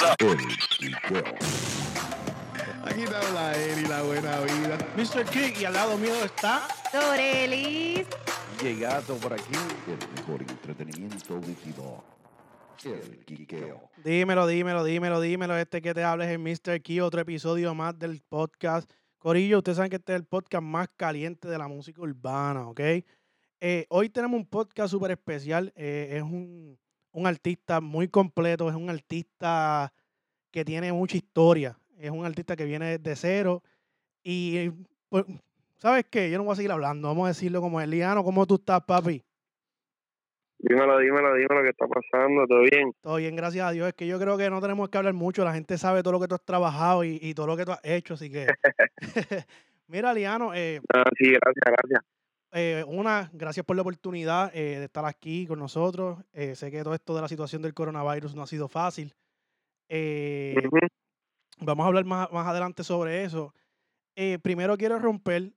What's up? Aquí te habla y la buena vida. Mr. King y al lado mío está Dorelis. Llegado por aquí, el mejor entretenimiento líquido. El Quiqueo. Dímelo, dímelo, dímelo, dímelo. Este que te habla es el Mr. Key, otro episodio más del podcast. Corillo, ustedes saben que este es el podcast más caliente de la música urbana, ¿ok? Eh, hoy tenemos un podcast súper especial. eh, es un, un artista muy completo, es un artista que tiene mucha historia. Es un artista que viene desde cero. Y, pues, ¿sabes qué? Yo no voy a seguir hablando. Vamos a decirlo como Eliano. ¿Cómo tú estás, papi? Dímelo, dímelo, dímelo, ¿qué está pasando? ¿Todo bien? Todo bien, gracias a Dios. Es que yo creo que no tenemos que hablar mucho. La gente sabe todo lo que tú has trabajado y, y todo lo que tú has hecho. Así que, mira, Liano, eh, Ah, sí, gracias, gracias. Eh, una, gracias por la oportunidad eh, de estar aquí con nosotros. Eh, sé que todo esto de la situación del coronavirus no ha sido fácil. Vamos a hablar más, más adelante sobre eso. Primero quiero romper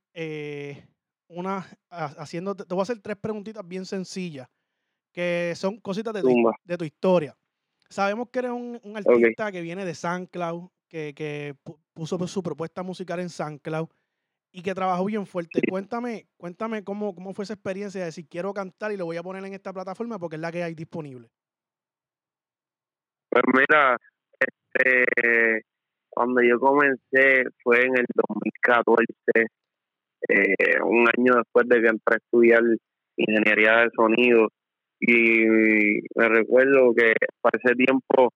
una, ha- haciendo, te voy a hacer tres preguntitas bien sencillas, que son cositas de tu, Zumba. de tu historia. Sabemos que eres un, un artista que viene de SoundCloud, que, que pu- puso su propuesta musical en SoundCloud y que trabajó bien fuerte. Cuéntame, cuéntame cómo, cómo fue esa experiencia de decir quiero cantar y lo voy a poner en esta plataforma porque es la que hay disponible. Pues mira, este, cuando yo comencé fue en el 2014, eh, un año después de que entré a estudiar ingeniería de sonido. Y me recuerdo que para ese tiempo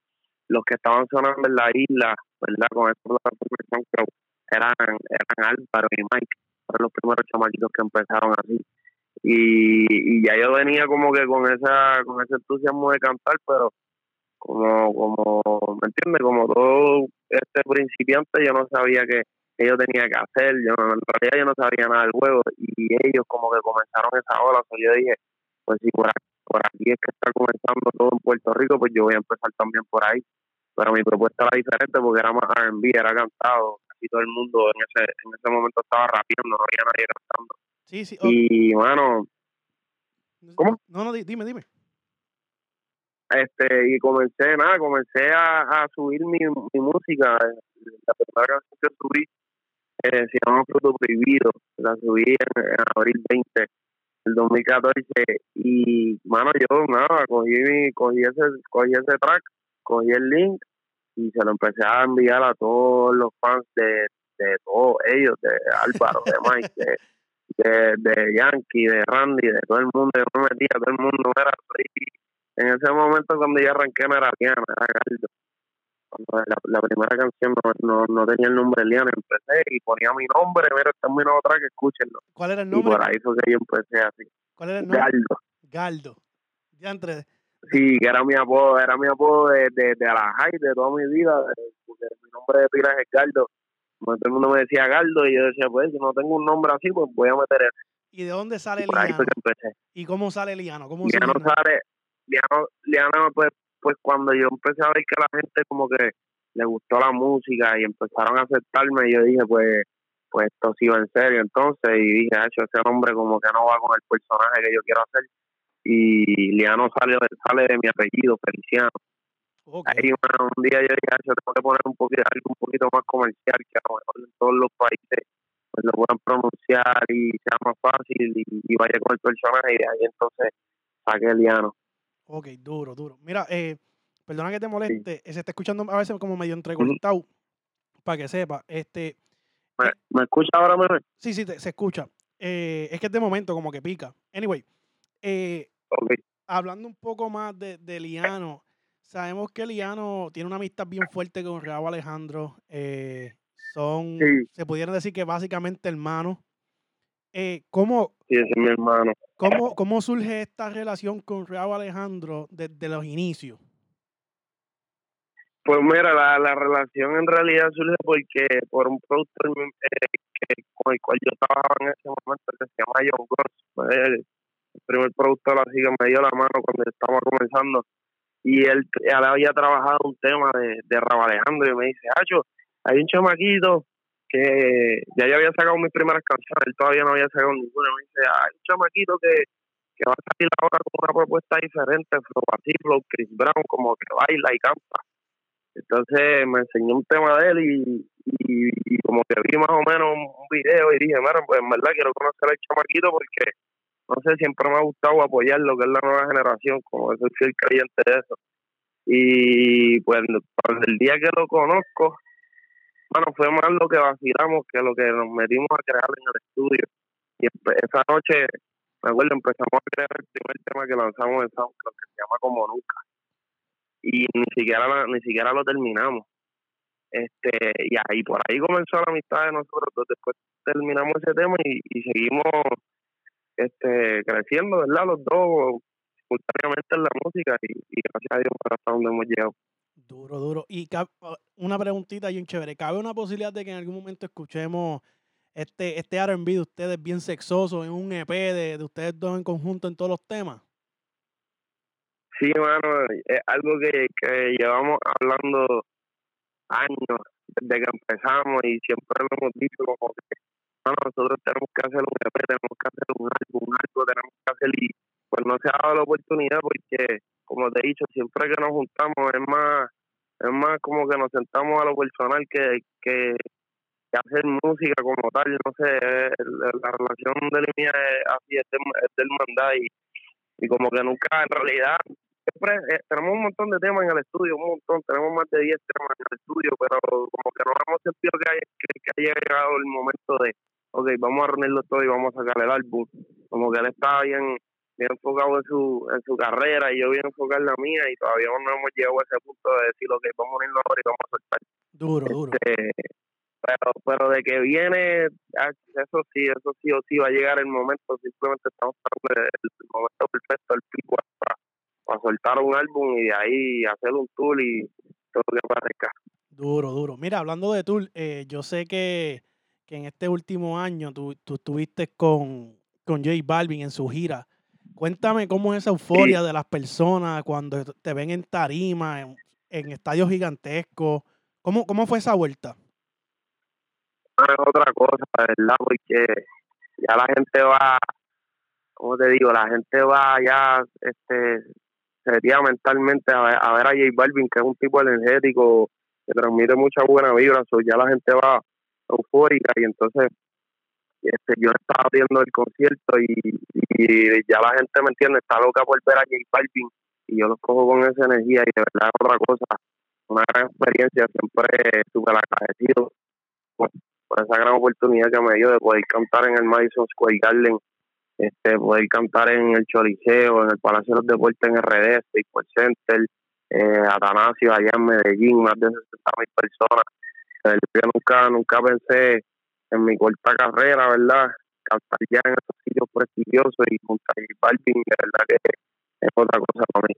los que estaban sonando en la isla, ¿verdad? Con esta plataforma eran, eran Álvaro y Mike, fueron los primeros chamaquitos que empezaron así. Y, y ya yo venía como que con esa con ese entusiasmo de cantar, pero como, como, ¿me entiendes? Como todo este principiante, yo no sabía que, que yo tenía que hacer, yo en realidad yo no sabía nada del juego, y ellos como que comenzaron esa ola, o sea, yo dije, pues si por aquí, por aquí es que está comenzando todo en Puerto Rico, pues yo voy a empezar también por ahí, pero mi propuesta era diferente porque era más R&B, era cantado, casi todo el mundo en ese, en ese momento estaba rapeando, no había nadie cantando, Sí, sí. oh, y bueno, ¿cómo? No, no, di- dime, dime. este y comencé nada comencé a, a subir mi, mi música la primera canción que subí eh, se llama Fruto Prohibido la subí en, en abril 20 del 2014 y mano yo nada cogí mi, cogí ese cogí ese track cogí el link y se lo empecé a enviar a todos los fans de, de todos ellos de Álvaro de Mike de, de, de Yankee de Randy de todo el mundo yo me metía todo el mundo era soy en ese momento cuando yo arranqué no era Liana, era Galdo. Cuando la, la primera canción no, no, no tenía el nombre Liana, empecé y ponía mi nombre, mira, está mi nuevo track, escúchenlo. ¿Cuál era el Y nombre? por ahí fue que yo empecé así. ¿Cuál era el nombre? Galdo. Galdo. Ya entre. Sí, que era mi apodo, era mi apodo de, de, de la high, de toda mi vida, porque mi nombre de pila es. Como todo el mundo me decía Galdo y yo decía, pues si no tengo un nombre así, pues voy a meter ese. ¿Y de dónde sale Y Liano? que empecé. ¿Y cómo sale Liano? ¿Cómo Liano sale, Liano, Liano pues, pues cuando yo empecé a ver que la gente como que le gustó la música y empezaron a aceptarme, yo dije pues, pues esto sí va en serio entonces y dije, hecho ese hombre como que no va con el personaje que yo quiero hacer y Liano sale, sale de mi apellido, Feliciano. Ok. Ahí bueno, un día yo dije, "Acho, tengo que poner un poquito, algo un poquito más comercial que a lo mejor en todos los países pues lo puedan pronunciar y sea más fácil y, y vaya con el personaje y de ahí entonces saqué Liano. Ok, duro, duro. Mira, eh, perdona que te moleste, eh, se está escuchando a veces como medio entrecortado, para que sepa. Este, ¿Me, me escucha ahora, meme? sí, sí, te- se escucha. Eh, es que es de momento como que pica. Anyway, eh, Hablando un poco más de, de Liano, sabemos que Liano tiene una amistad bien fuerte con Raúl Alejandro. eh, son, Sí. se pudiera decir que básicamente hermanos. Eh, ¿cómo, Sí, ese es mi hermano. cómo, ¿Cómo surge esta relación con Raúl Alejandro desde los inicios? Pues mira, la, la relación en realidad surge porque por un productor eh, que, con el cual yo trabajaba en ese momento, que se llama John Gross, fue el, primer productor así que me dio la mano cuando estaba comenzando. Y él, había trabajado un tema de, de Rabo y me dice, Hacho, hay un chamaquito que ya yo había sacado mis primeras canciones, él todavía no había sacado ninguna. Me dice, hay un chamaquito que, que va a salir ahora con una propuesta diferente, Flow Chris Brown, como que baila y canta Entonces me enseñó un tema de él y, y, como que vi más o menos un, video y dije, mira, pues en verdad quiero conocer al chamaquito porque, no sé, siempre me ha gustado apoyar lo que es la nueva generación, como soy fiel creyente de eso. Y pues el día que lo conozco, bueno, fue más lo que vacilamos que lo que nos metimos a crear en el estudio. Y esa noche, me acuerdo, empezamos a crear el primer tema que lanzamos en SoundCloud, que se llama Como Nunca. Y ni siquiera, ni siquiera lo terminamos este y ahí por ahí comenzó la amistad de nosotros después terminamos ese tema y, seguimos este creciendo verdad los dos simultáneamente en la música y, gracias a Dios hasta donde hemos llegado. Duro duro. Y una preguntita un chévere. Cabe una posibilidad de que en algún momento escuchemos este este R&B de ustedes bien sexoso en un EP de, de ustedes dos en conjunto en todos los temas sí bueno es algo que, que llevamos hablando años desde que empezamos y siempre lo hemos dicho como que nosotros tenemos que hacer un EP, tenemos que hacer un álbum, tenemos que hacer y pues no se ha dado la oportunidad porque como te he dicho, siempre que nos juntamos es más es más como que nos sentamos a lo personal que, que, hacer música como tal, no sé, la relación de la mía es así, es, del mandar y, como que nunca en realidad eh, tenemos un montón de temas en el estudio, un montón, tenemos más de 10 temas en el estudio, pero como que no hemos sentido que, hay, que, haya llegado el momento de, ok, vamos a reunirlo todo y vamos a sacar el álbum. Como que él está bien, bien enfocado en su, en su carrera y yo bien enfocado en la mía y todavía no hemos llegado a ese punto de decir, ok, vamos a unirnos ahora y vamos a soltar. Duro, duro. Este, pero, pero de que viene, ah, eso sí, eso sí o sí va a llegar el momento, simplemente estamos esperando el, momento perfecto, el pico para para soltar un álbum y de ahí hacer un tour y todo lo que parezca. Duro, duro. Mira, hablando de tour, eh, yo sé que, en este último año tú, tú estuviste con, con J Balvin en su gira. Cuéntame cómo es esa euforia de las personas cuando te ven en tarima, en, estadios gigantescos. ¿Cómo, ¿Cómo fue esa vuelta? Es otra cosa, ¿verdad? Porque ya la gente va, como te digo, la gente va ya este, sería mentalmente a ver, a ver a J Balvin, que es un tipo energético, que transmite mucha buena vibra, so ya la gente va eufórica y entonces este, yo estaba viendo el concierto y, ya la gente me entiende, está loca por ver a J Balvin y yo los cojo con esa energía y de verdad otra cosa, una gran experiencia, siempre súper agradecido por, por esa gran oportunidad que me dio de poder cantar en el Madison Square Garden este, poder cantar en el Choliseo, en el Palacio de los Deportes en RD, Sports Center, eh, Atanasio allá en Medellín, más de 60 mil personas. Yo nunca, nunca pensé en mi corta carrera, ¿verdad? Cantar ya en esos sitios prestigiosos y junto a Balvin, de verdad que es otra cosa para mí.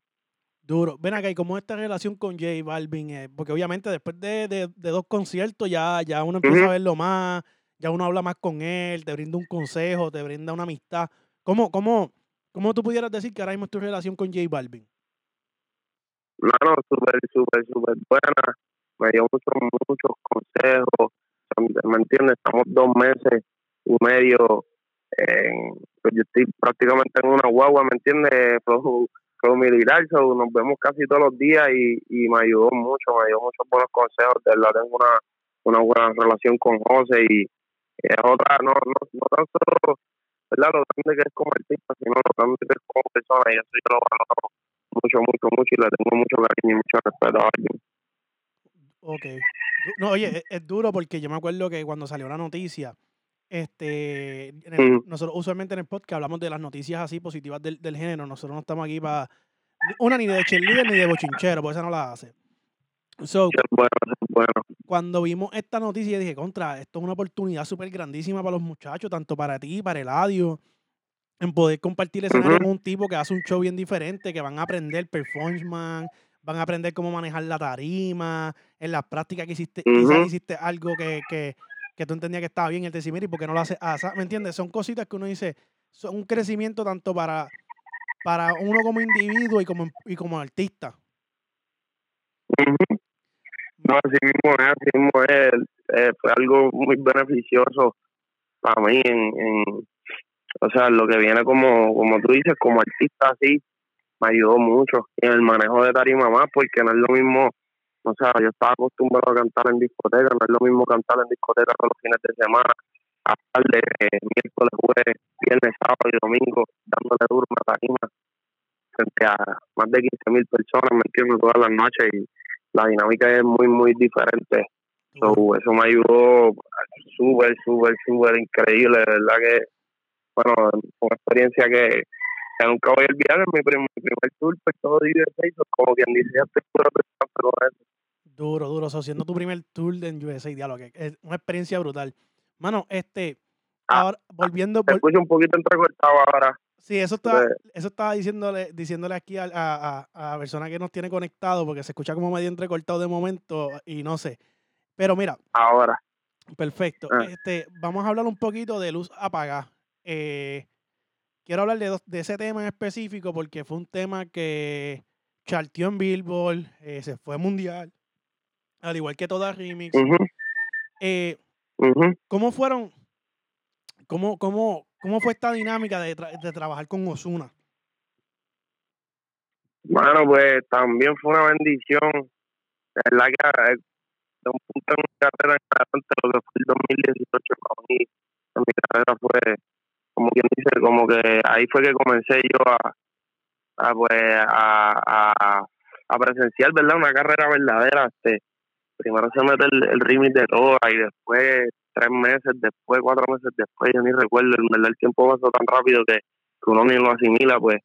Duro. Ven acá, ¿y cómo es esta relación con J Balvin? Eh, porque obviamente después de, de, dos conciertos ya, ya uno empieza a verlo más, ya uno habla más con él, te brinda un consejo, te brinda una amistad. ¿Cómo, cómo, cómo tú pudieras decir que ahora mismo es tu relación con J Balvin? No, no, súper, súper, súper buena. Me dio muchos, muchos consejos. ¿Me entiendes? Estamos dos meses y medio. En, pues yo estoy prácticamente en una guagua, ¿me entiendes? Flow, militar, nos vemos casi todos los días y, y me ayudó mucho, me dio muchos buenos consejos. De verdad, tengo una, una buena relación con José y es otra, no, no, no tan solo ¿verdad? que es como artista, sino lo grande que es como persona, y eso yo lo valoro mucho, mucho, mucho, y le tengo mucho cariño y mucho respeto a alguien. Ok. No, oye, es, duro porque yo me acuerdo que cuando salió la noticia, este, nosotros usualmente en el podcast hablamos de las noticias así positivas del, del género. Nosotros no estamos aquí para una ni de cheerleader ni de bochinchero, porque esa no la hace. So, bueno, bueno. Cuando vimos esta noticia, dije, contra, esto es una oportunidad súper grandísima para los muchachos, tanto para ti, para el audio, en poder compartir escenario con un tipo que hace un show bien diferente, que van a aprender performance, van a aprender cómo manejar la tarima, en las prácticas que hiciste, quizás hiciste algo que, que, que, tú entendías que estaba bien, el te ¿y por qué no lo haces? ¿Me entiendes? Son cositas que uno dice, son un crecimiento tanto para, para uno como individuo y como, y como artista. No, así mismo es, así mismo es. Eh, fue algo muy beneficioso para mí en, en, o sea, lo que viene como, como tú dices, como artista así, me ayudó mucho en el manejo de tarima más, porque no es lo mismo o sea, yo estaba acostumbrado a cantar en discoteca, no es lo mismo cantar en discoteca todos los fines de semana, a tarde, eh, miércoles, jueves, viernes, sábado y domingo, dándole duro una tarima frente a más de 15 mil personas, me entiendo, todas las noches y la dinámica es muy, muy diferente. So, eso me ayudó súper, súper, súper increíble, de verdad que, bueno, una experiencia que, que nunca voy a olvidar, en mi, prim- mi primer tour, pues todo divertido, como quien dice, ya estoy. Duro, duro. So, siendo tu primer tour en USA, diálogo, que es una experiencia brutal. Mano, este, Ah, ahora, volviendo, Te escucho un poquito entrecortado ahora. sí, eso estaba, pues eso estaba diciéndole, diciéndole aquí a, a, a- a la persona que nos tiene conectado, porque se escucha como medio entrecortado de momento y no sé. Pero mira, Ahora. Perfecto. Ah. Este, vamos a hablar un poquito de luz apagada. Eh, quiero hablar de, dos- de ese tema en específico porque fue un tema que charteó en Billboard, eh, se fue mundial, al igual que toda remix. Eh. ¿Cómo fueron? ¿Cómo, cómo, cómo fue esta dinámica de, tra- de trabajar con Osuna? Bueno, pues también fue una bendición. Es verdad que eh, de un punto en mi carrera en adelante, lo que fue el 2018 para mí, mi carrera fue, como quien dice, como que ahí fue que comencé yo a, pues, a, presenciar, ¿verdad? Una carrera verdadera. Este, primero se mete el, el remix de todo y después, tres meses después, cuatro meses después, yo ni recuerdo, verdad el tiempo pasó tan rápido que, uno ni lo asimila, pues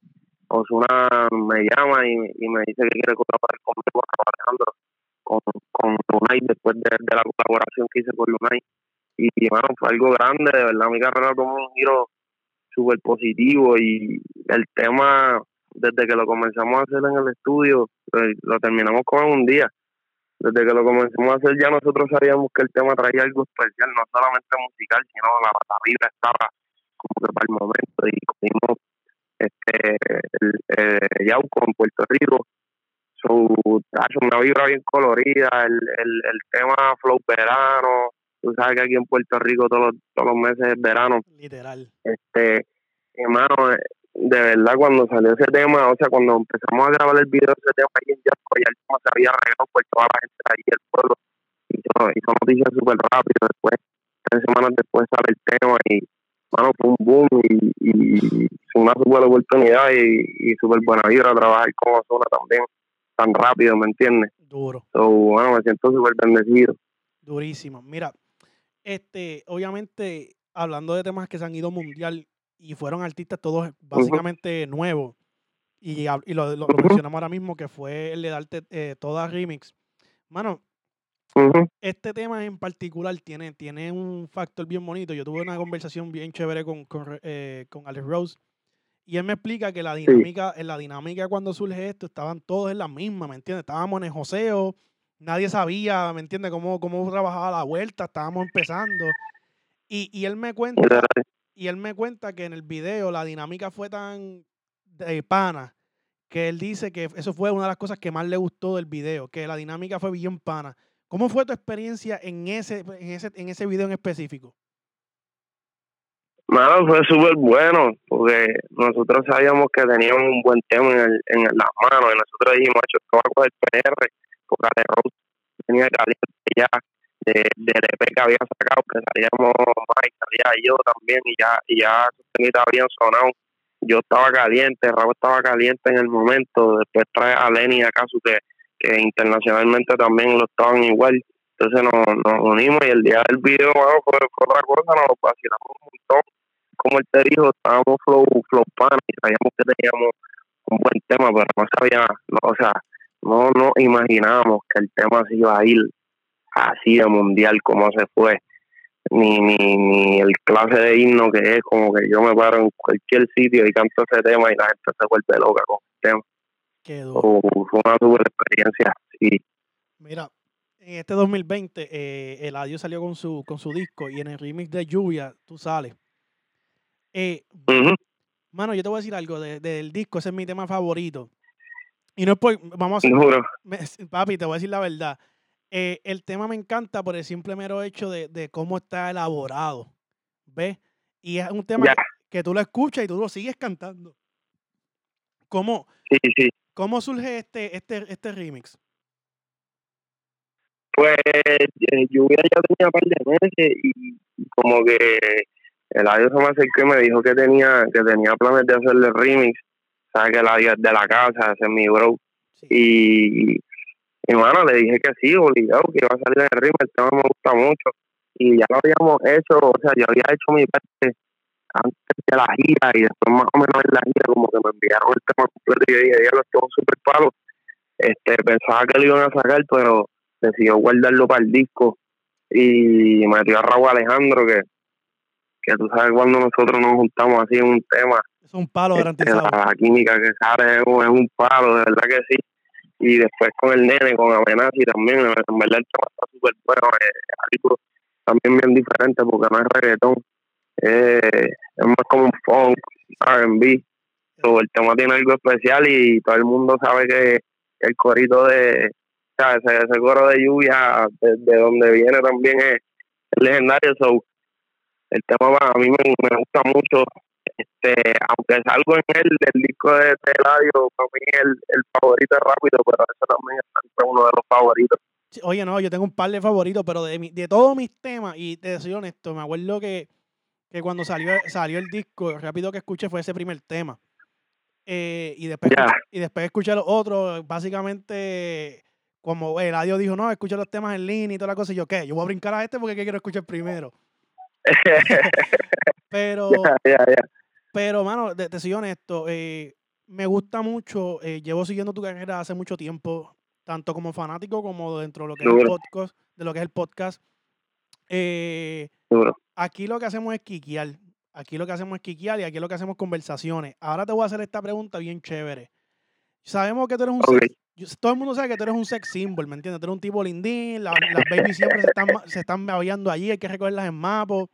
Osuna me llama y, me dice que quiere colaborar conmigo, con Alejandro, con, con Lunay, después de, de la colaboración que hice con Lunay. Y, bueno, fue algo grande, de verdad, mi carrera tomó un giro súper positivo y el tema, desde que lo comenzamos a hacer en el estudio, eh, lo terminamos con un día. Desde que lo comenzamos a hacer ya nosotros sabíamos que el tema traía algo especial, no solamente musical, sino la, la estaba como que para el momento y cogimos este el, eh, Yauco en Puerto Rico hace una vibra bien colorida el, el, el tema flow verano tú sabes que aquí en Puerto Rico todos los, todos los meses es verano Literal. este hermano de verdad cuando salió ese tema o sea cuando empezamos a grabar el video de ese tema ahí en Yauco ya el tema se había regado por toda la gente de allí del pueblo hizo, hizo noticias súper rápido después tres semanas después sale el tema y bueno, fue un boom y, y fue una super oportunidad y, y súper buena vibra trabajar con Ozuna también tan rápido, ¿me entiendes? Duro. So, bueno, me siento súper bendecido. Durísimo. Mira, este, obviamente, hablando de temas que se han ido mundial y fueron artistas todos básicamente nuevos, y, y lo, lo- lo mencionamos ahora mismo, que fue el de darte eh, toda remix. Mano, Ujú, este tema en particular tiene, tiene un factor bien bonito. Yo tuve una conversación bien chévere con, con, eh, con Alex Rose. Y él me explica que la dinámica, en la dinámica cuando surge esto, estaban todos en la misma, ¿me entiendes? Estábamos en el joseo, nadie sabía, ¿me entiendes? Cómo, cómo trabajaba la vuelta, estábamos empezando. Y, y él me cuenta, y él me cuenta que en el video la dinámica fue tan de pana que él dice que eso fue una de las cosas que más le gustó del video, que la dinámica fue bien pana. ¿Cómo fue tu experiencia en ese, en ese, en ese video en específico? Mano, fue súper bueno, porque nosotros sabíamos que teníamos un buen tema en, el, en las manos, y nosotros dijimos, hecho, esto va a coger PR, Ale Rose tenía caliente ya de, del EP que había sacado, que salíamos Mike, salía yo también, y ya, y ya sus temitas habían sonado. Yo estaba caliente, Raúl estaba caliente en el momento, después trae a Lenny y a Casu, que, que internacionalmente también lo estaban igual. Entonces nos, nos unimos y el día del video mano, fue, fue otra cosa, nos vacilamos un montón. Como él te dijo, estábamos flow, flow pan y sabíamos que teníamos un buen tema, pero no sabía, o sea, no nos imaginábamos que el tema se iba a ir así de mundial como se fue. Ni, ni, ni el clase de himno que es, como que yo me paro en cualquier sitio y canto ese tema y la gente se vuelve loca con el tema. Qué duro. So, fue una super experiencia, sí. Mira, en este 2020, eh, Eladio salió con su, con su disco y en el remix de Lluvia tú sales. Eh, Ujú. mano, yo te voy a decir algo de- del disco, ese es mi tema favorito. Y no es por, vamos a me- papi, te voy a decir la verdad. Eh, el tema me encanta por el simple mero hecho de, de cómo está elaborado. ¿Ves? Y es un tema que, que tú lo escuchas y tú lo sigues cantando. ¿Cómo, Sí, sí. cómo surge este, este, este remix? Pues eh, lluvia ya tenía un par de meses y como que el audio se me acercó y me dijo que tenía que tenía planes de hacerle remix, sabes que audio es de la casa, ese es mi bro. Y, y bueno, le dije que sí, obligado, que iba a salir en el el tema me gusta mucho. Y ya lo habíamos hecho, o sea, yo había hecho mi parte antes de la gira y después más o menos en la gira como que me enviaron el tema completo y yo dije, ya lo estuvo súper palo. Este, pensaba que lo iban a sacar, pero decidió guardarlo para el disco y metió a Raúl Alejandro que que tú sabes cuando nosotros nos juntamos así en un tema es un palo este, garantizado. la, química que sale es un, palo de verdad que sí. Y después con el nene con Amenazi también en verdad el tema está súper bueno eh, también bien diferente porque no es reggaetón eh, es más como un funk R&B el tema tiene algo especial y todo el mundo sabe que el corito de ese, ese coro de lluvia de, donde viene también es, legendario. So, el tema a mí me, gusta mucho este aunque salgo en él del disco de radio para mí el, el favorito es rápido pero eso también es uno de los favoritos oye no yo tengo un par de favoritos pero de, de todos mis temas y te soy honesto me acuerdo que, que cuando salió salió el disco rápido que escuché fue ese primer tema eh, y después y después escuché los otros básicamente como el audio dijo, no, escucha los temas en línea y toda la cosa. Y yo, ¿qué? Yo voy a brincar a este porque quiero escuchar primero. pero, pero, mano, te, soy honesto, eh, me gusta mucho, eh, llevo siguiendo tu carrera hace mucho tiempo, tanto como fanático como dentro de lo que es el podcast, de lo que es el podcast. Eh, aquí lo que hacemos es quiquear. Aquí lo que hacemos es quiquear y aquí lo que hacemos es conversaciones. Ahora te voy a hacer esta pregunta bien chévere. Sabemos que tú eres un todo el mundo sabe que tú eres un sex symbol, ¿me entiendes? Tú eres un tipo lindín, las, las babies siempre se están, se están allí, hay que recogerlas en mapo.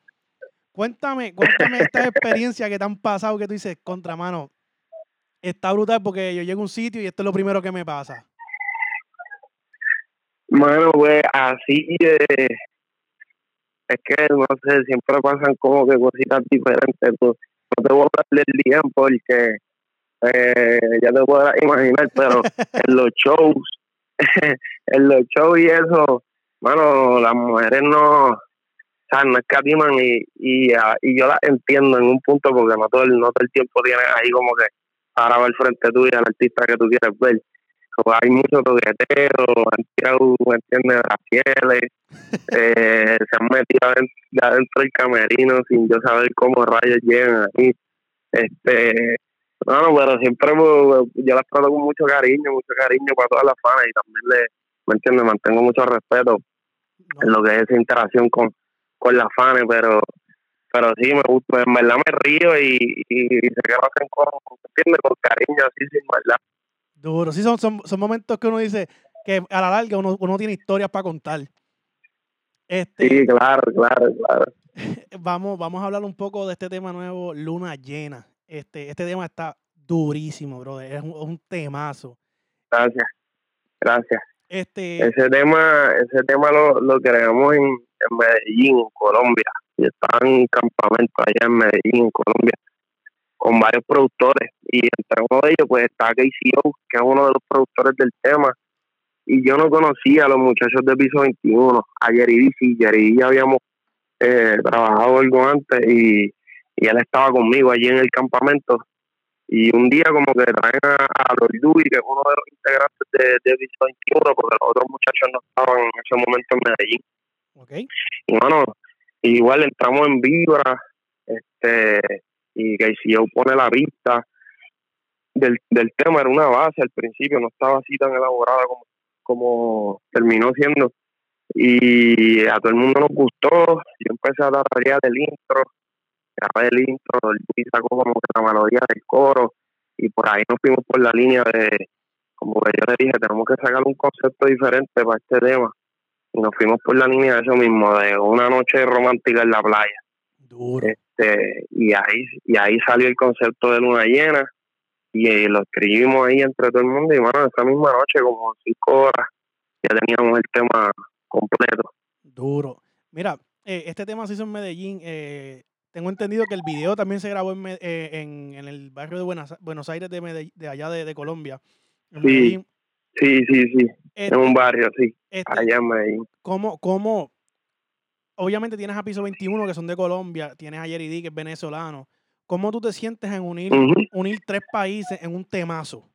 Cuéntame, cuéntame esta experiencia que te han pasado que tú dices, contramano, está brutal porque yo llego a un sitio y esto es lo primero que me pasa. Bueno, pues así eh, es que no sé, siempre pasan como que cositas diferentes. Pues, no te voy a hablar del día porque eh, ya te puedo imaginar, pero en los shows, en los shows y eso, bueno, las mujeres no, sea, no escatiman y, y, ah, y yo las entiendo en un punto porque no todo el, no todo el tiempo tienes ahí como que para ver frente tuyo al artista que tú quieres ver. hay muchos toqueteros, han tirado, ¿me entiendes? Racieles, eh, se han metido adentro, adentro del camerino sin yo saber cómo rayos llegan ahí. Este, no, pero siempre yo las trato con mucho cariño, mucho cariño para todas las fans y también le, ¿me entiendes? Mantengo mucho respeto en lo que es esa interacción con, con las fans, pero pero sí, me gusta, en verdad me río y, y, sé que lo hacen con, con cariño, así sin maldad. Duro, sí, son, son, son momentos que uno dice que a la larga uno, uno tiene historias para contar. Este, sí, claro, claro, claro. Vamos, vamos a hablar un poco de este tema nuevo, Luna Llena. Este, este tema está durísimo, bro. Es un, temazo. Gracias, gracias. Este... Ese tema, ese tema lo, lo creamos en, Medellín, en Colombia. Y estaba en un campamento allá en Medellín, Colombia, con varios productores. Y entre uno de ellos, pues está KCO, que es uno de los productores del tema. Y yo no conocía a los muchachos de piso 21, a Jerry sí, Jerry ya habíamos eh, trabajado algo antes y y él estaba conmigo allí en el campamento y un día como que traen a, a que es uno de los integrantes de, de 21 porque los otros muchachos no estaban en ese momento en Medellín y bueno igual entramos en vibra este y que si yo pone la vista del, del tema era una base al principio no estaba así tan elaborada como como terminó siendo. Y a todo el mundo nos gustó yo empecé a dar del intro grabé el intro, Luis sacó como que la melodía del coro y por ahí nos fuimos por la línea de, como que yo le dije, tenemos que sacar un concepto diferente para este tema y nos fuimos por la línea de eso mismo, de una noche romántica en la playa. Duro. Este, y ahí y ahí salió el concepto de luna llena y, lo escribimos ahí entre todo el mundo y bueno, esa misma noche, como cinco horas, ya teníamos el tema completo. Duro. Mira, eh, este tema se hizo en Medellín. Eh, tengo entendido que el video también se grabó en, eh, en, el barrio de Buenos, Aires de, de allá de, Colombia. sí. Sí, sí, sí. Este, en un barrio, sí. este, Allá en Medellín. ¿cómo, cómo, obviamente tienes a Piso 21 que son de Colombia, tienes a Jerry D que es venezolano. ¿Cómo tú te sientes en unir, unir tres países en un temazo?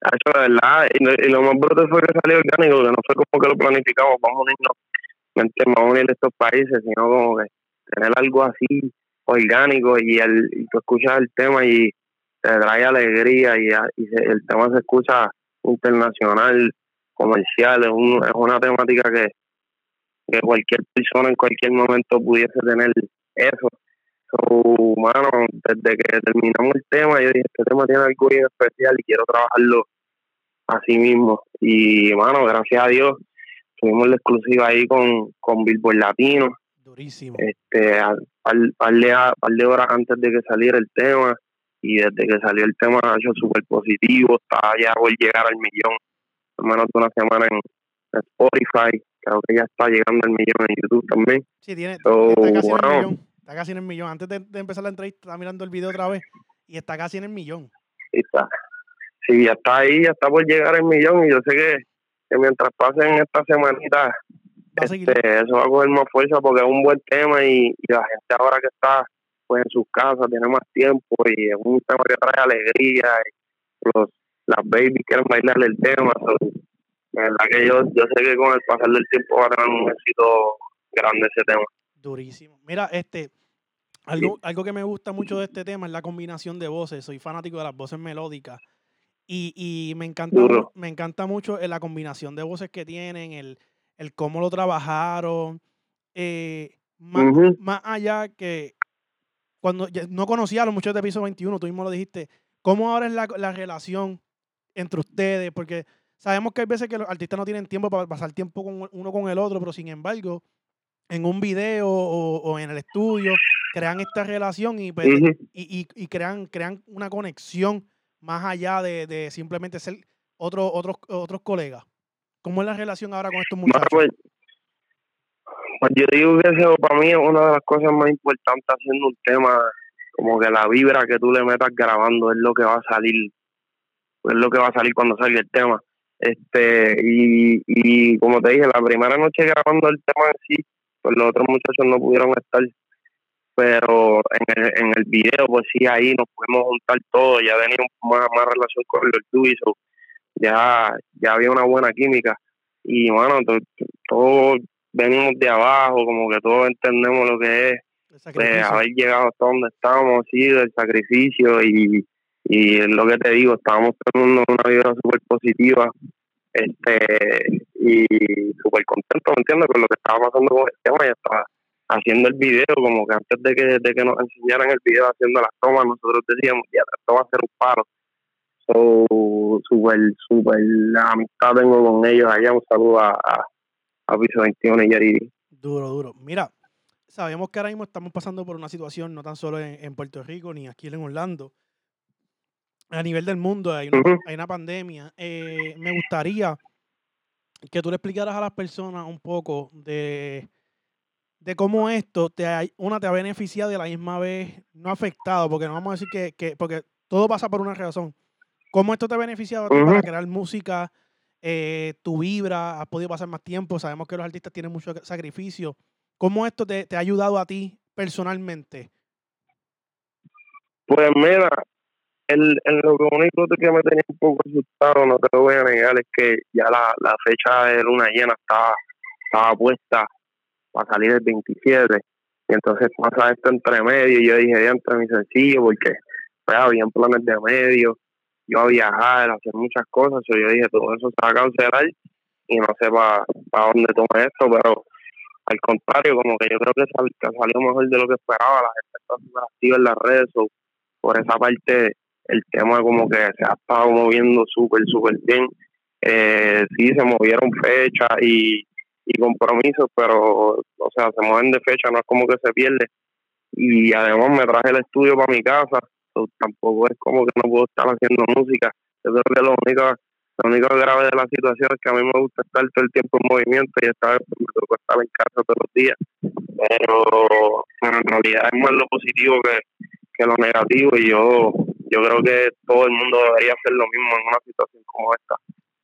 Eso de verdad. Y lo, más bruto fue que salió orgánico, que no fue como que lo planificamos, vamos a unirnos, vamos a unir estos países, sino como que tener algo así orgánico y, el, y tú escuchas el tema y te trae alegría y, y se- el tema se escucha internacional, comercial, es, un- es una temática que, que cualquier persona en cualquier momento pudiese tener eso. So, mano, desde que terminamos el tema, yo dije, este tema tiene algo bien especial y quiero trabajarlo así mismo. Y, mano, gracias a Dios, tuvimos la exclusiva ahí con, con Billboard Latino, Durísimo. este, al par, par de, par de horas antes de que saliera el tema, y desde que salió el tema ha hecho súper positivo, está ya por llegar al millón, en menos de una semana en Spotify, creo que ya está llegando al millón en YouTube también. Sí, tiene, So, está casi en el millón. Está casi en el millón. Antes de, de empezar la entrevista, estaba mirando el video otra vez y está casi en el millón. y está. Sí, ya está ahí, ya está por llegar el millón y yo sé que, que mientras pasen estas semanitas, Va a seguir. este, eso va a coger más fuerza porque es un buen tema y, y la gente ahora que está pues en sus casas tiene más tiempo y es un tema que trae alegría y los, las babies quieren bailar el tema. so, la verdad que yo, yo sé que con el pasar del tiempo va a tener un éxito grande ese tema. Durísimo. Mira, este, algo, algo que me gusta mucho de este tema es la combinación de voces. Soy fanático de las voces melódicas. Y, y me encanta Duro. me encanta mucho eh, la combinación de voces que tienen, el, el cómo lo trabajaron. eh, más, más allá que cuando no conocía a los muchachos de piso 21, tú mismo lo dijiste. ¿Cómo ahora es la, la relación entre ustedes? Porque sabemos que hay veces que los artistas no tienen tiempo para pasar tiempo con uno con el otro, pero sin embargo, en un video o, o en el estudio crean esta relación y, pues, y, y- y crean, crean una conexión más allá de, de simplemente ser otro, otros, otros colegas. ¿Cómo es la relación ahora con estos muchachos? pues, pues yo digo que eso para mí es una de las cosas más importantes haciendo un tema, como que la vibra que tú le metas grabando es lo que va a salir, es lo que va a salir cuando salga el tema. Este, y, y como te dije, la primera noche grabando el tema en sí, pues los otros muchachos no pudieron estar, pero en el, en el video, pues sí, ahí nos pudimos juntar todos, ya teníamos más, más relación con el Dewey, so ya, ya había una buena química y bueno, to- to- todos venimos de abajo, como que todos entendemos lo que es El pues, haber llegado hasta donde estamos, sí, del sacrificio y, y es lo que te digo, estábamos teniendo una vibra súper positiva este y súper contento, ¿me entiendes? Con lo que estaba pasando con el tema y estaba haciendo el video, como que antes de que, de que nos enseñaran el video haciendo las tomas, nosotros decíamos, ya, esto va a ser un paro. So, súper, súper la amistad tengo con ellos allá, un saludo a, a, a Piso 21 y Jerry D. Duro, duro. Mira, sabemos que ahora mismo estamos pasando por una situación no tan solo en, en Puerto Rico ni aquí en Orlando. A nivel del mundo hay una, Ujú. hay una pandemia. Eh, me gustaría que tú le explicaras a las personas un poco de, de cómo esto te ha, una te ha beneficiado y a la misma vez no ha afectado, porque no vamos a decir que, que porque todo pasa por una razón. ¿Cómo esto te ha beneficiado para crear música, eh, tu vibra, has podido pasar más tiempo, sabemos que los artistas tienen mucho sacrificio. ¿Cómo esto te, te ha ayudado a ti personalmente? Pues mira, el, el, lo único que me tenía un poco asustado, no te lo voy a negar, es que ya la, la fecha de luna llena estaba, estaba puesta para salir el 27. Y entonces pasa esto entre medio y yo dije, entre mi sencillo, porque había planes de medio, yo a viajar, a hacer muchas cosas, yo dije, todo eso se va a cancelar y no sé para dónde tome esto, pero al contrario, como que yo creo que, sal, que salió mejor de lo que esperaba, la gente está súper activa en las redes, so, por esa parte el tema como que se ha estado moviendo súper, súper bien. Eh, sí, se movieron fechas y, y compromisos, pero, o sea, se mueven de fecha, no es como que se pierde. Y además me traje el estudio para mi casa, so, tampoco es como que no puedo estar haciendo música. Yo creo que lo único, lo único grave de la situación es que a mí me gusta estar todo el tiempo en movimiento y esta vez me tocó estar en casa todos los días. Pero, pero en realidad es más lo positivo que, que lo negativo y yo yo creo que todo el mundo debería hacer lo mismo en una situación como esta.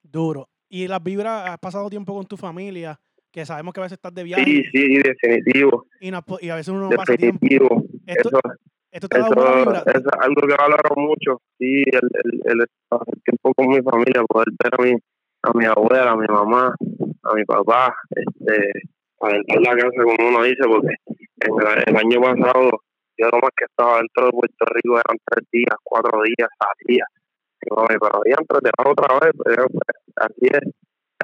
Duro. ¿Y las vibras, has pasado tiempo con tu familia? Que sabemos que a veces estás de viaje. Sí, sí, definitivo. Y, no, y a veces uno no pasa tiempo. Definitivo. Esto, Eso, esto te da eso, buena eso es algo que valoro mucho. Sí, el, el, el pasar tiempo con mi familia, poder ver a mi, a mi abuela, a mi mamá, a mi papá, este, a entrar la casa como uno dice, porque en el, el año pasado yo lo más que estaba dentro de Puerto Rico eran tres días, cuatro días, salía. Pero te vas otra vez, pero pues, así es,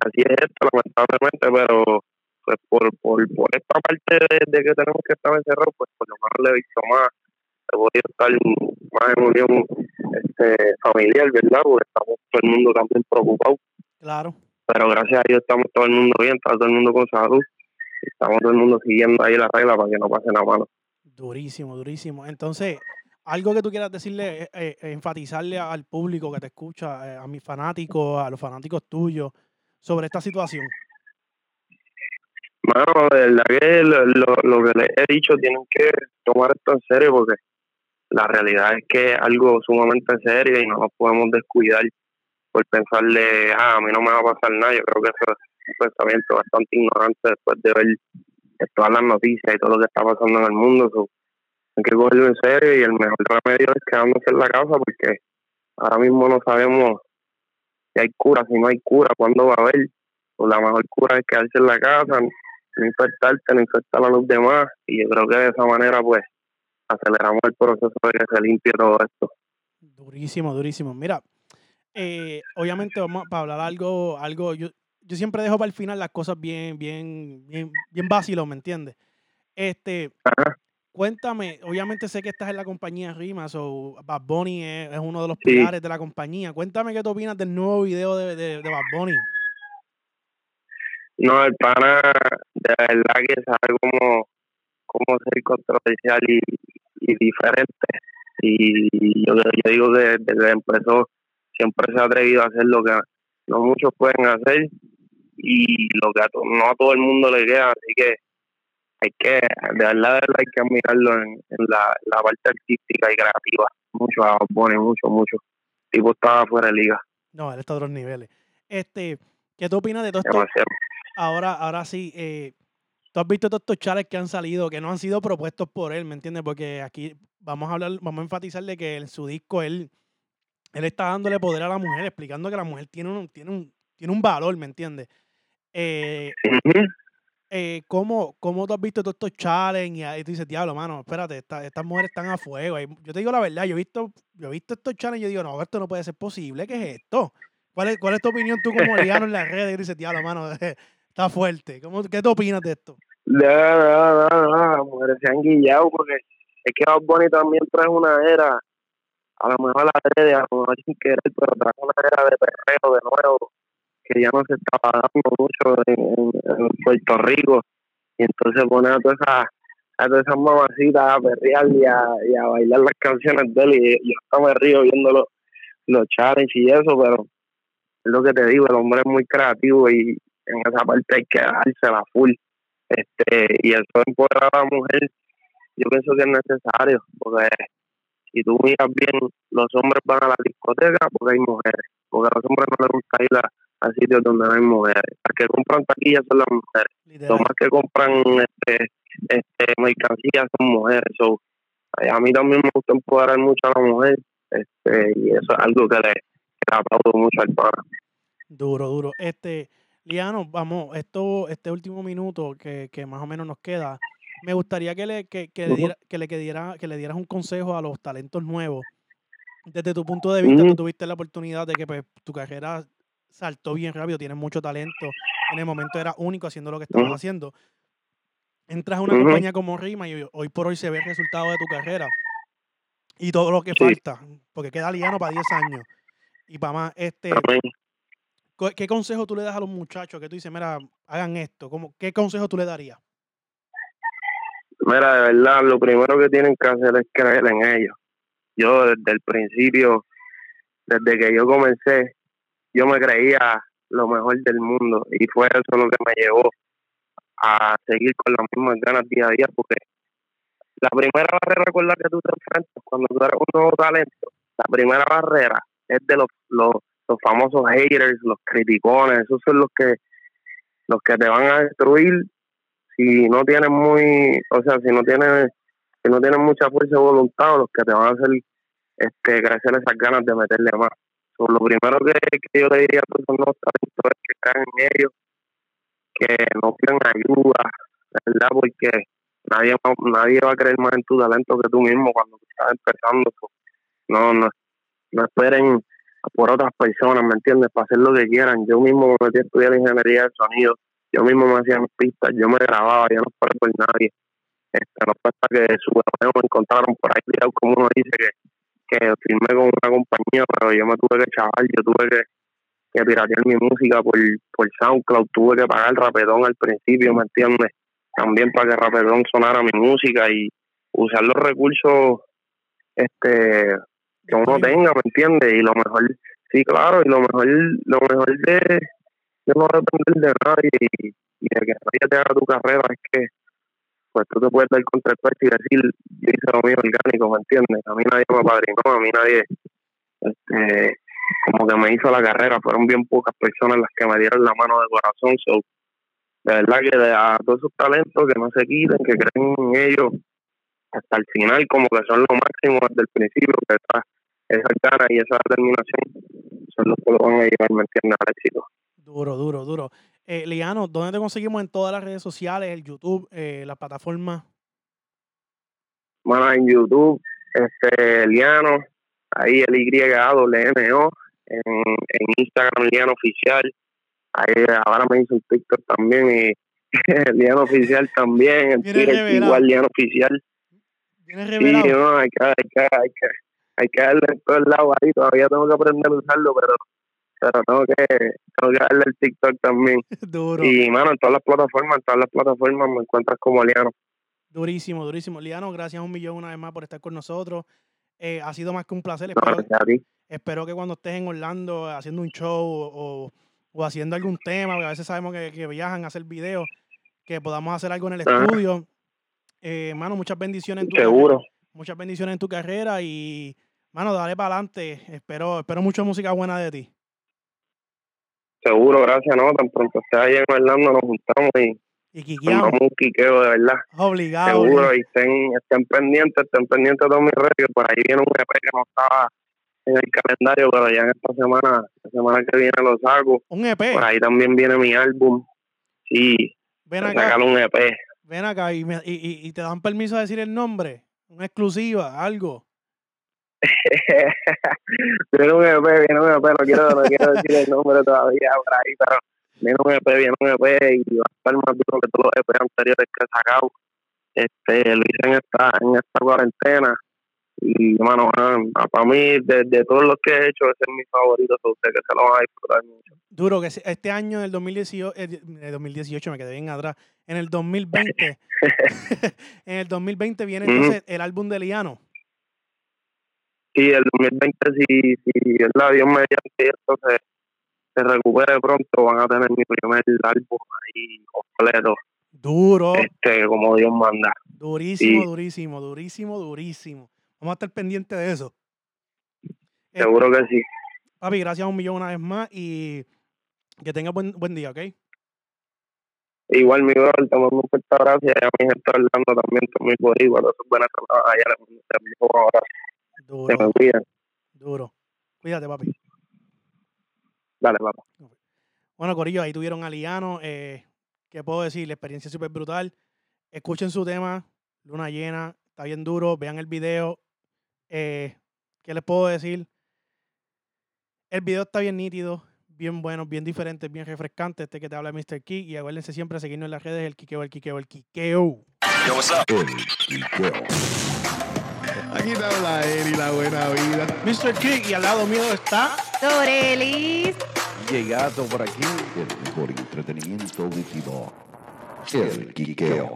así es esto, lamentablemente, pero pues por, por, por esta parte de, de que tenemos que estar encerrados, pues por lo menos le he visto más, he podido estar más en unión este, familiar, ¿verdad? Porque estamos todo el mundo también preocupado, Claro. pero gracias a Dios estamos todo el mundo bien, está todo el mundo con salud, estamos todo el mundo siguiendo ahí la regla para que no pase nada malo. Durísimo, durísimo. Entonces, algo que tú quieras decirle, eh, eh, enfatizarle al público que te escucha, eh, a mis fanáticos, a los fanáticos tuyos, sobre esta situación. Mano, de verdad que lo, lo, lo que les he dicho tienen que tomar esto en serio porque la realidad es que es algo sumamente serio y no nos podemos descuidar por pensarle, ah, a mí no me va a pasar nada. Yo creo que eso es un pensamiento bastante ignorante después de ver todas las noticias y todo lo que está pasando en el mundo. So, hay que cogerlo en serio y el mejor remedio es quedándose en la casa porque ahora mismo no sabemos si hay cura, si no hay cura, cuándo va a haber. Pues la mejor cura es quedarse en la casa, no infectarte, no infectar a los demás y yo creo que de esa manera pues aceleramos el proceso de que se limpie todo esto. Durísimo, durísimo. Mira, eh, obviamente vamos para hablar algo, algo, yo, yo siempre dejo para el final las cosas bien, bien, bien, bien vacilo, ¿me entiendes? Este, Ajá. cuéntame, obviamente sé que estás en la compañía Rimas o Bad Bunny es, es uno de los Sí. pilares de la compañía. Cuéntame qué tú opinas del nuevo video de, de, de Bad Bunny. No, el pana de verdad que sabe cómo, cómo ser controversial y, y diferente. Y yo, yo digo que desde que empezó siempre se ha atrevido a hacer lo que no muchos pueden hacer y lo que a to- no a todo el mundo le queda. Así que hay que, de verdad, hay que admirarlo en, en la, la parte artística y creativa. Mucho a mucho, mucho. El tipo estaba fuera de liga, No, él está a otros niveles. Este, ¿qué tú opinas de todo esto? Ahora, ahora sí, eh, tú has visto todos estos challenges que han salido, que no han sido propuestos por él, ¿me entiendes? Porque aquí vamos a hablar, vamos a enfatizar de que en su disco él, él está dándole poder a la mujer, explicando que la mujer tiene un, tiene un, tiene un valor, ¿me entiendes? Eh, eh, ¿cómo, ¿Cómo tú has visto todos estos challenges? Y ahí tú dices, diablo, mano, espérate, esta- estas mujeres están a fuego. Ahí- Yo te digo la verdad, yo he visto, yo he visto estos challenges y yo digo, no, esto no puede ser posible, ¿qué es esto? ¿Cuál es, cuál es tu opinión tú como liano en las redes? Y dices, diablo, mano, está fuerte. ¿Cómo, ¿Qué tú opinas de esto? No, no, no, no, mujeres se han guillado porque es que Bad Bunny también trae una era, a lo mejor la red, a lo mejor sin querer, pero trae una era de perreo de nuevo, que ya no se está pagando mucho en, Puerto Rico, y entonces pone a todas esas, a todas esas mamacitas a perrear y a, y a bailar las canciones de él, y yo hasta me río viendo los, los challenges y eso, pero es lo que te digo, el hombre es muy creativo y en esa parte hay que dársela full. Este y eso empoderar a la mujer yo pienso que es necesario porque si tú miras bien los hombres van a la discoteca porque hay mujeres porque a los hombres no les gusta ir a, a sitios donde no hay mujeres. Las que compran taquillas son las mujeres. Los Literal. más que compran este este mercancías son mujeres. So, eh, a mí también me gusta empoderar mucho a la mujer este y eso es algo que le, que le aplaudo mucho al pana. Duro, duro. Este, Liano, vamos, esto, este último minuto que, que más o menos nos queda, me gustaría que le, que, que le, diera- que le, que diera- que le dieras un consejo a los talentos nuevos. Desde tu punto de vista, tú tuviste la oportunidad de que pues, tu carrera saltó bien rápido, tienes mucho talento. En el momento era único haciendo lo que estabas haciendo. Entras a una compañía como Rima y hoy por hoy se ve el resultado de tu carrera. Y todo lo que Sí. falta, porque queda Liano para 10 años. Y para más, este, Amén. ¿Cu- ¿Qué consejo tú le das a los muchachos que tú dices, mira, hagan esto? ¿Cómo, ¿Qué consejo tú le darías? Mira, de verdad, lo primero que tienen que hacer es creer en ellos. Yo desde el principio, desde que yo comencé, yo me creía lo mejor del mundo y fue eso lo que me llevó a seguir con las mismas ganas día a día porque la primera barrera con la que tú te enfrentas cuando tú eres un nuevo talento la primera barrera es de los, los, los famosos haters, los criticones, esos son los que los que te van a destruir si no tienes muy, o sea, si no tienes si no tienes mucha fuerza de voluntad, los que te van a hacer este crecer esas ganas de meterle más. lo primero que, yo te diría a todos los talentos es que crean en ellos, que no pidan ayuda, ¿verdad? Porque nadie nadie va a creer más en tu talento que tú mismo cuando estás empezando. No, no, no esperen por otras personas, ¿me entiendes? Para hacer lo que quieran. Yo mismo me metí a estudiar ingeniería de sonido, yo mismo me hacía pistas, yo me grababa, yo no esperé por nadie. Este, no pasa que su me encontraron por ahí como uno dice que, que firmé con una compañía, pero yo me tuve que chaval, yo tuve que, que piratear mi música por, por SoundCloud, tuve que pagar el rapetón al principio, ¿me entiendes? También para que rapetón sonara mi música y usar los recursos este que uno tenga, ¿me entiendes? Y lo mejor, sí, claro, y lo mejor, lo mejor de, de no depender de nadie y, y de que nadie te haga tu carrera es que pues tú te puedes dar contra el y decir, yo hice lo mío orgánico, ¿me entiendes? A mí nadie me padrinó, a mí nadie, este, como que me hizo la carrera, fueron bien pocas personas las que me dieron la mano de corazón, so, de verdad que a todos esos talentos que no se quiten, que creen en ellos hasta el final, como que son lo máximo desde el principio, que esa, esa ganas y esa determinación son los que lo van a llevar, ¿me entiendes?, al éxito. Duro, duro, duro. Eh, Liano, ¿dónde te conseguimos en todas las redes sociales, el YouTube, eh, las plataformas? Bueno, en YouTube, este, Liano, ahí el Y-A-W-N-O, en, en Instagram, Liano Oficial, ahí ahora me hizo un TikTok también, y Liano Oficial también, en Twitter igual Liano Oficial. Sí, no, hay que, hay que, hay que, hay que darle en todos lados ahí, todavía tengo que aprender a usarlo, pero pero tengo que, tengo que darle el TikTok también. Duro. Y, mano, en todas las plataformas, en todas las plataformas me encuentras como Liano. Durísimo, durísimo. Liano, gracias un millón una vez más por estar con nosotros. Eh, ha sido más que un placer. Espero, que cuando estés en Orlando haciendo un show o, o haciendo algún tema, porque a veces sabemos que, viajan a hacer videos, que podamos hacer algo en el estudio. Eh, mano, muchas bendiciones en tu Seguro. Carrera, muchas bendiciones en tu carrera y, mano, dale para adelante. Espero, espero mucha música buena de ti. Seguro, gracias, ¿no? Tan pronto esté ahí en Orlando, nos juntamos y, y un quiqueo de verdad. Obligado. Seguro, y estén, estén pendientes, estén pendientes de todos mis redes, que por ahí viene un EP que no estaba en el calendario, pero ya en esta semana, la semana que viene lo saco. ¿Un EP? Por ahí también viene mi álbum. Sí, Ven acá. un EP. Ven acá y, y, y te dan permiso de decir el nombre, una exclusiva, algo. viene un EP, viene un EP, no quiero, no quiero decir el nombre todavía por ahí, pero viene un EP, viene un EP y va a estar más duro que todos los EP anteriores que he sacado. Este, lo hice en esta, en esta cuarentena y bueno, para mí de, de, todos los que he hecho ese es mi favorito, so usted que se lo van a disfrutar mucho. Duro, que este año, en el 2018, el 2018 me quedé bien atrás, en el 2020, en el 2020 viene entonces el álbum de Liano. Sí, el 2020, si, si la Dios mediante esto se, se recupere pronto, van a tener mi primer álbum ahí completo. Duro. Este, como Dios manda. Durísimo, durísimo, durísimo, durísimo. Vamos a estar pendientes de eso. Seguro que sí. Papi, gracias un millón una vez más y que tenga buen, buen día, ¿ok? Igual, mi brother, te mando un fuerte abrazo y a mi gente hablando también, allá le mando un abrazo. Duro. Duro. Cuídate, papi. Dale, papá. Bueno, Corillo, ahí tuvieron a Liano. Eh, ¿Qué puedo decir? La experiencia es súper brutal. Escuchen su tema, Luna Llena. Está bien duro. Vean el video. Eh, ¿Qué les puedo decir? El video está bien nítido, bien bueno, bien diferente, bien refrescante. Este que te habla Mr. Key. Y acuérdense siempre a seguirnos en las redes, el Kikeo, el Kikeo, el Kikeo. Yo, what's up? El Kikeo. Aquí te habla y la buena vida. Mr. King y al lado mío está Dorelis. Llegado por aquí el mejor entretenimiento auditivo. El Quiqueo.